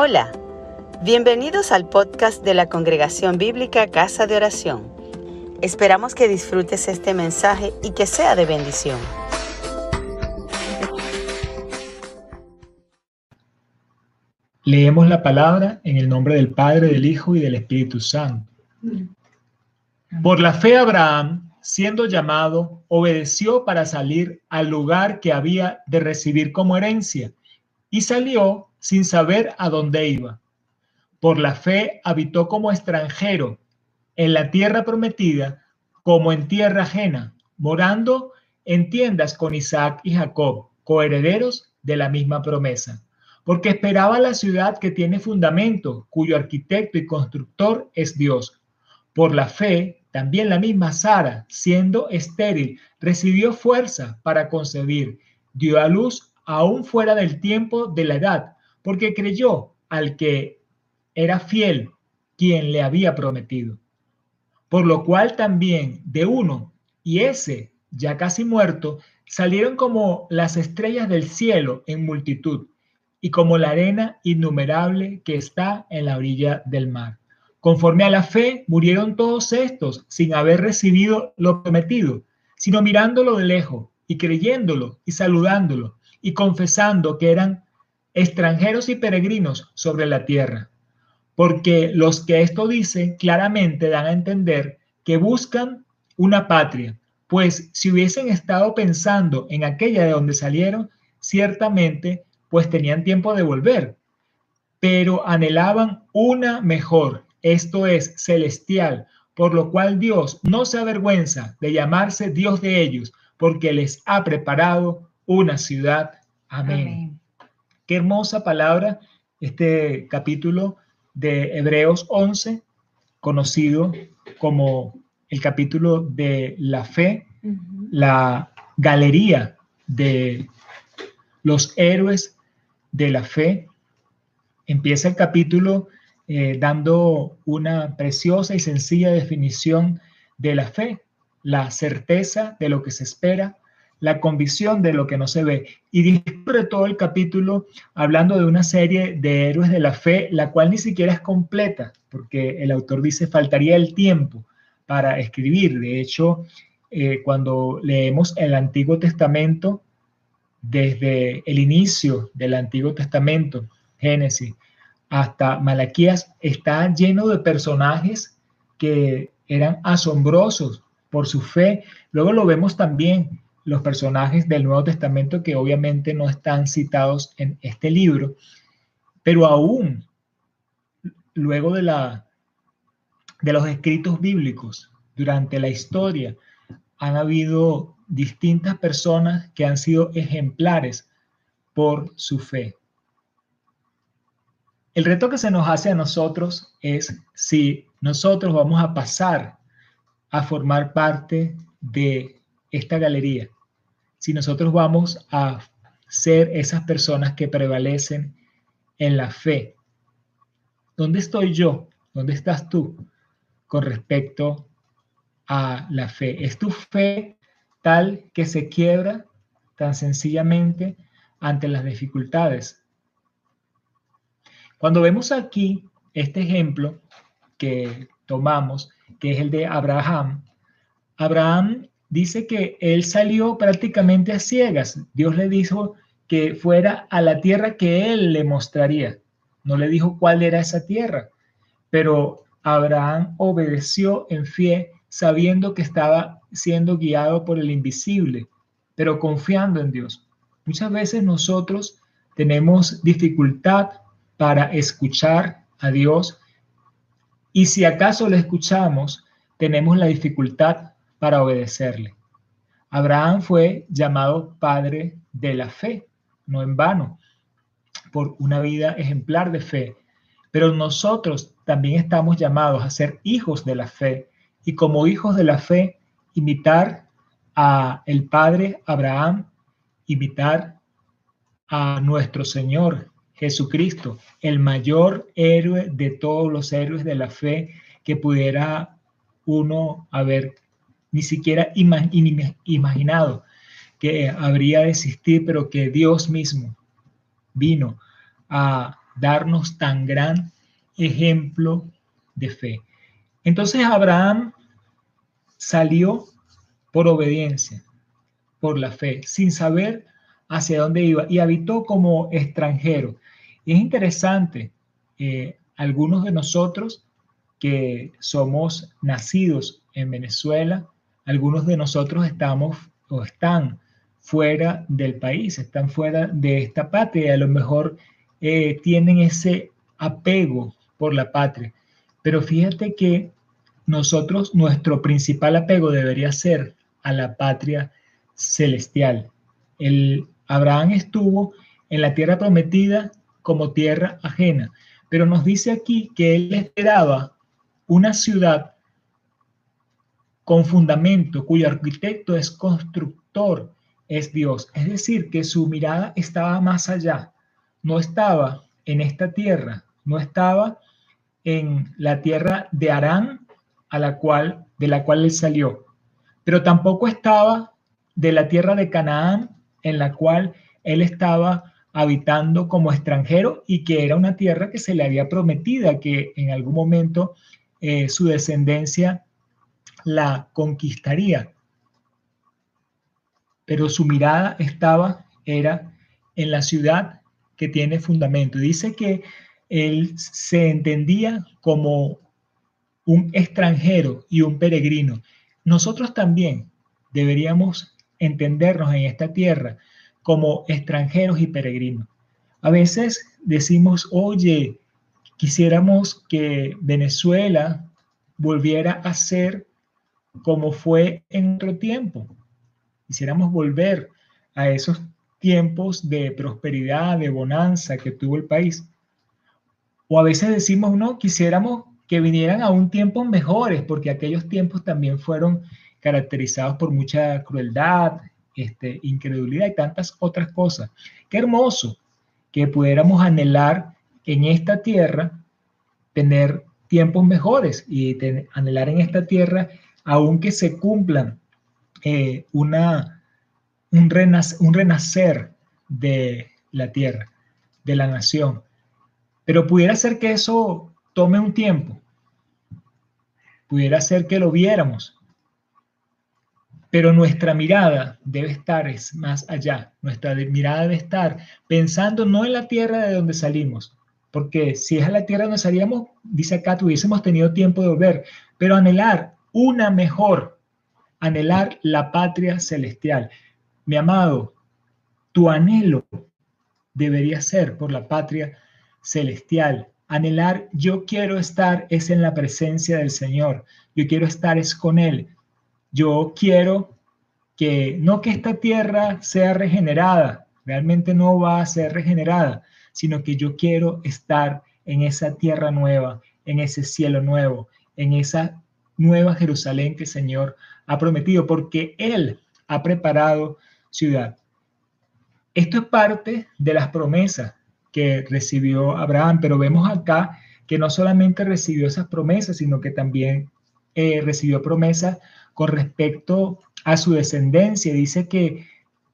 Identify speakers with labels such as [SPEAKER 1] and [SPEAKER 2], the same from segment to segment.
[SPEAKER 1] Hola, bienvenidos al podcast de la Congregación Bíblica Casa de Oración. Esperamos que disfrutes este mensaje y que sea de bendición.
[SPEAKER 2] Leemos la palabra en el nombre del Padre, del Hijo y del Espíritu Santo. Por la fe Abraham, siendo llamado, obedeció para salir al lugar que había de recibir como herencia y salió sin saber a dónde iba. Por la fe habitó como extranjero en la tierra prometida, como en tierra ajena, morando en tiendas con Isaac y Jacob, coherederos de la misma promesa, porque esperaba la ciudad que tiene fundamento, cuyo arquitecto y constructor es Dios. Por la fe, también la misma Sara, siendo estéril, recibió fuerza para concebir, dio a luz aún fuera del tiempo de la edad, porque creyó al que era fiel, quien le había prometido. Por lo cual también de uno, y ese ya casi muerto, salieron como las estrellas del cielo en multitud, y como la arena innumerable que está en la orilla del mar. Conforme a la fe, murieron todos estos sin haber recibido lo prometido, sino mirándolo de lejos y creyéndolo y saludándolo y confesando que eran extranjeros y peregrinos sobre la tierra, porque los que esto dicen claramente dan a entender que buscan una patria, pues si hubiesen estado pensando en aquella de donde salieron, ciertamente pues tenían tiempo de volver, pero anhelaban una mejor, esto es celestial, por lo cual Dios no se avergüenza de llamarse Dios de ellos, porque les ha preparado una ciudad. Amén. Qué hermosa palabra este capítulo de Hebreos 11, conocido como el capítulo de la fe, la galería de los héroes de la fe. Empieza el capítulo eh, dando una preciosa y sencilla definición de la fe, la certeza de lo que se espera, la convicción de lo que no se ve. Y discurre todo el capítulo hablando de una serie de héroes de la fe, la cual ni siquiera es completa, porque el autor dice faltaría el tiempo para escribir. De hecho, eh, cuando leemos el Antiguo Testamento, desde el inicio del Antiguo Testamento, Génesis, hasta Malaquías, está lleno de personajes que eran asombrosos por su fe. Luego lo vemos también los personajes del Nuevo Testamento que obviamente no están citados en este libro, pero aún luego de, la, de los escritos bíblicos, durante la historia, han habido distintas personas que han sido ejemplares por su fe. El reto que se nos hace a nosotros es si nosotros vamos a pasar a formar parte de esta galería si nosotros vamos a ser esas personas que prevalecen en la fe. ¿Dónde estoy yo? ¿Dónde estás tú con respecto a la fe? ¿Es tu fe tal que se quiebra tan sencillamente ante las dificultades? Cuando vemos aquí este ejemplo que tomamos, que es el de Abraham, Abraham dice que él salió prácticamente a ciegas. Dios le dijo que fuera a la tierra que él le mostraría. No le dijo cuál era esa tierra, pero Abraham obedeció en fe sabiendo que estaba siendo guiado por el invisible, pero confiando en Dios. Muchas veces nosotros tenemos dificultad para escuchar a Dios y si acaso le escuchamos, tenemos la dificultad para obedecerle. Abraham fue llamado padre de la fe, no en vano, por una vida ejemplar de fe. Pero nosotros también estamos llamados a ser hijos de la fe y como hijos de la fe imitar a el padre Abraham, imitar a nuestro Señor Jesucristo, el mayor héroe de todos los héroes de la fe que pudiera uno haber ni siquiera imaginado que habría de existir, pero que Dios mismo vino a darnos tan gran ejemplo de fe. Entonces Abraham salió por obediencia, por la fe, sin saber hacia dónde iba y habitó como extranjero. Y es interesante, eh, algunos de nosotros que somos nacidos en Venezuela, algunos de nosotros estamos o están fuera del país, están fuera de esta patria, a lo mejor eh, tienen ese apego por la patria. Pero fíjate que nosotros, nuestro principal apego debería ser a la patria celestial. El Abraham estuvo en la tierra prometida como tierra ajena, pero nos dice aquí que él esperaba una ciudad con fundamento, cuyo arquitecto es constructor, es Dios. Es decir, que su mirada estaba más allá, no estaba en esta tierra, no estaba en la tierra de Arán, a la cual, de la cual él salió, pero tampoco estaba de la tierra de Canaán, en la cual él estaba habitando como extranjero y que era una tierra que se le había prometida que en algún momento eh, su descendencia la conquistaría. Pero su mirada estaba, era en la ciudad que tiene fundamento. Dice que él se entendía como un extranjero y un peregrino. Nosotros también deberíamos entendernos en esta tierra como extranjeros y peregrinos. A veces decimos, oye, quisiéramos que Venezuela volviera a ser como fue en otro tiempo. Quisiéramos volver a esos tiempos de prosperidad, de bonanza que tuvo el país. O a veces decimos, no, quisiéramos que vinieran a un tiempo mejores, porque aquellos tiempos también fueron caracterizados por mucha crueldad, este, incredulidad y tantas otras cosas. Qué hermoso que pudiéramos anhelar en esta tierra tener tiempos mejores y anhelar en esta tierra, aunque se cumplan eh, una, un, un renacer de la tierra, de la nación. Pero pudiera ser que eso tome un tiempo, pudiera ser que lo viéramos, pero nuestra mirada debe estar es más allá, nuestra mirada debe estar pensando no en la tierra de donde salimos, porque si es a la tierra donde salíamos, dice acá, tuviésemos tenido tiempo de volver, pero anhelar una mejor, anhelar la patria celestial. Mi amado, tu anhelo debería ser por la patria celestial. Anhelar, yo quiero estar es en la presencia del Señor. Yo quiero estar es con Él. Yo quiero que no que esta tierra sea regenerada, realmente no va a ser regenerada, sino que yo quiero estar en esa tierra nueva, en ese cielo nuevo, en esa nueva Jerusalén que el Señor ha prometido, porque Él ha preparado ciudad. Esto es parte de las promesas que recibió Abraham, pero vemos acá que no solamente recibió esas promesas, sino que también eh, recibió promesas con respecto a su descendencia. Dice que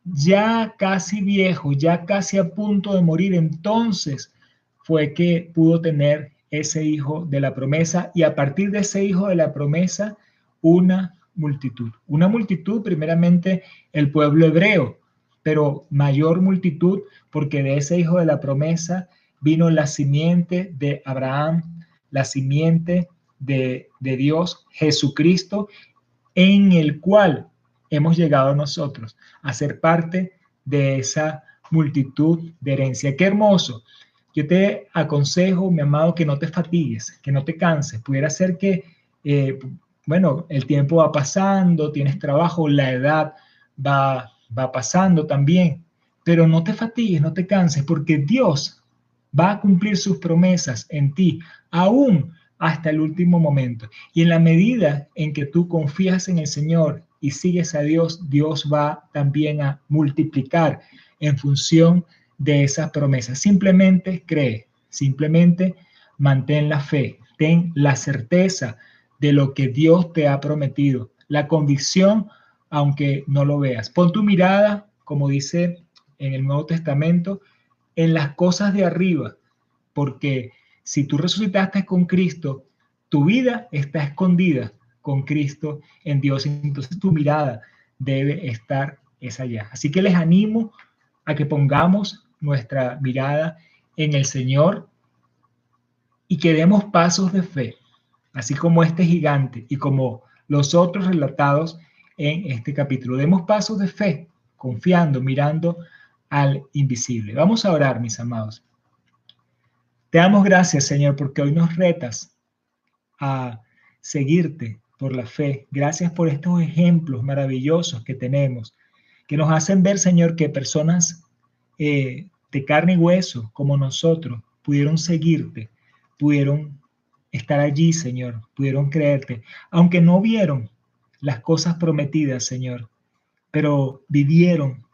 [SPEAKER 2] ya casi viejo, ya casi a punto de morir, entonces fue que pudo tener ese hijo de la promesa y a partir de ese hijo de la promesa, una multitud. Una multitud, primeramente, el pueblo hebreo, pero mayor multitud porque de ese hijo de la promesa vino la simiente de Abraham, la simiente de, de Dios, Jesucristo, en el cual hemos llegado nosotros a ser parte de esa multitud de herencia. Qué hermoso. Yo te aconsejo, mi amado, que no te fatigues, que no te canses. Pudiera ser que, eh, bueno, el tiempo va pasando, tienes trabajo, la edad va, va pasando también, pero no te fatigues, no te canses, porque Dios va a cumplir sus promesas en ti, aún hasta el último momento. Y en la medida en que tú confías en el Señor y sigues a Dios, Dios va también a multiplicar en función de esas promesas. Simplemente cree, simplemente mantén la fe, ten la certeza de lo que Dios te ha prometido, la convicción, aunque no lo veas. Pon tu mirada, como dice en el Nuevo Testamento, en las cosas de arriba, porque si tú resucitaste con Cristo, tu vida está escondida con Cristo en Dios, entonces tu mirada debe estar es allá. Así que les animo a que pongamos nuestra mirada en el Señor y que demos pasos de fe, así como este gigante y como los otros relatados en este capítulo. Demos pasos de fe, confiando, mirando al invisible. Vamos a orar, mis amados. Te damos gracias, Señor, porque hoy nos retas a seguirte por la fe. Gracias por estos ejemplos maravillosos que tenemos, que nos hacen ver, Señor, que personas eh, de carne y hueso como nosotros pudieron seguirte, pudieron estar allí, Señor, pudieron creerte, aunque no vieron las cosas prometidas, Señor, pero vivieron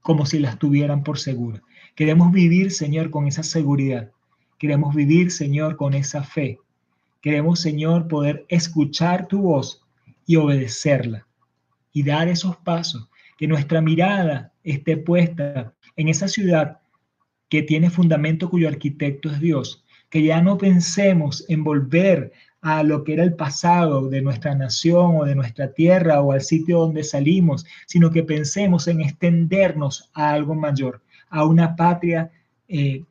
[SPEAKER 2] como si las tuvieran por segura. Queremos vivir, Señor, con esa seguridad. Queremos vivir, Señor, con esa fe. Queremos, Señor, poder escuchar tu voz y obedecerla y dar esos pasos. Que nuestra mirada esté puesta en esa ciudad que tiene fundamento cuyo arquitecto es Dios. Que ya no pensemos en volver a lo que era el pasado de nuestra nación o de nuestra tierra o al sitio donde salimos, sino que pensemos en extendernos a algo mayor, a una patria eh,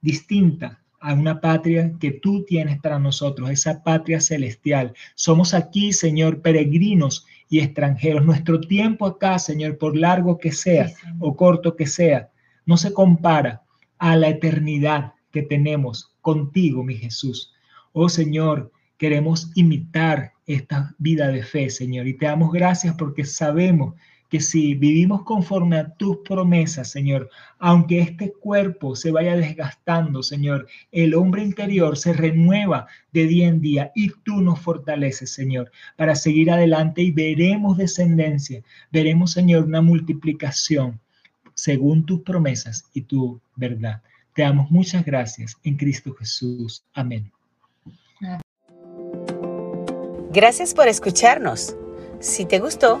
[SPEAKER 2] distinta, a una patria que tú tienes para nosotros, esa patria celestial. Somos aquí, Señor, peregrinos y extranjeros. Nuestro tiempo acá, Señor, por largo que sea o corto que sea, no se compara a la eternidad que tenemos contigo, mi Jesús. Oh Señor, Queremos imitar esta vida de fe, Señor, y te damos gracias porque sabemos que si vivimos conforme a tus promesas, Señor, aunque este cuerpo se vaya desgastando, Señor, el hombre interior se renueva de día en día y tú nos fortaleces, Señor, para seguir adelante y veremos descendencia, veremos, Señor, una multiplicación según tus promesas y tu verdad. Te damos muchas gracias en Cristo Jesús. Amén.
[SPEAKER 1] Gracias por escucharnos. Si te gustó,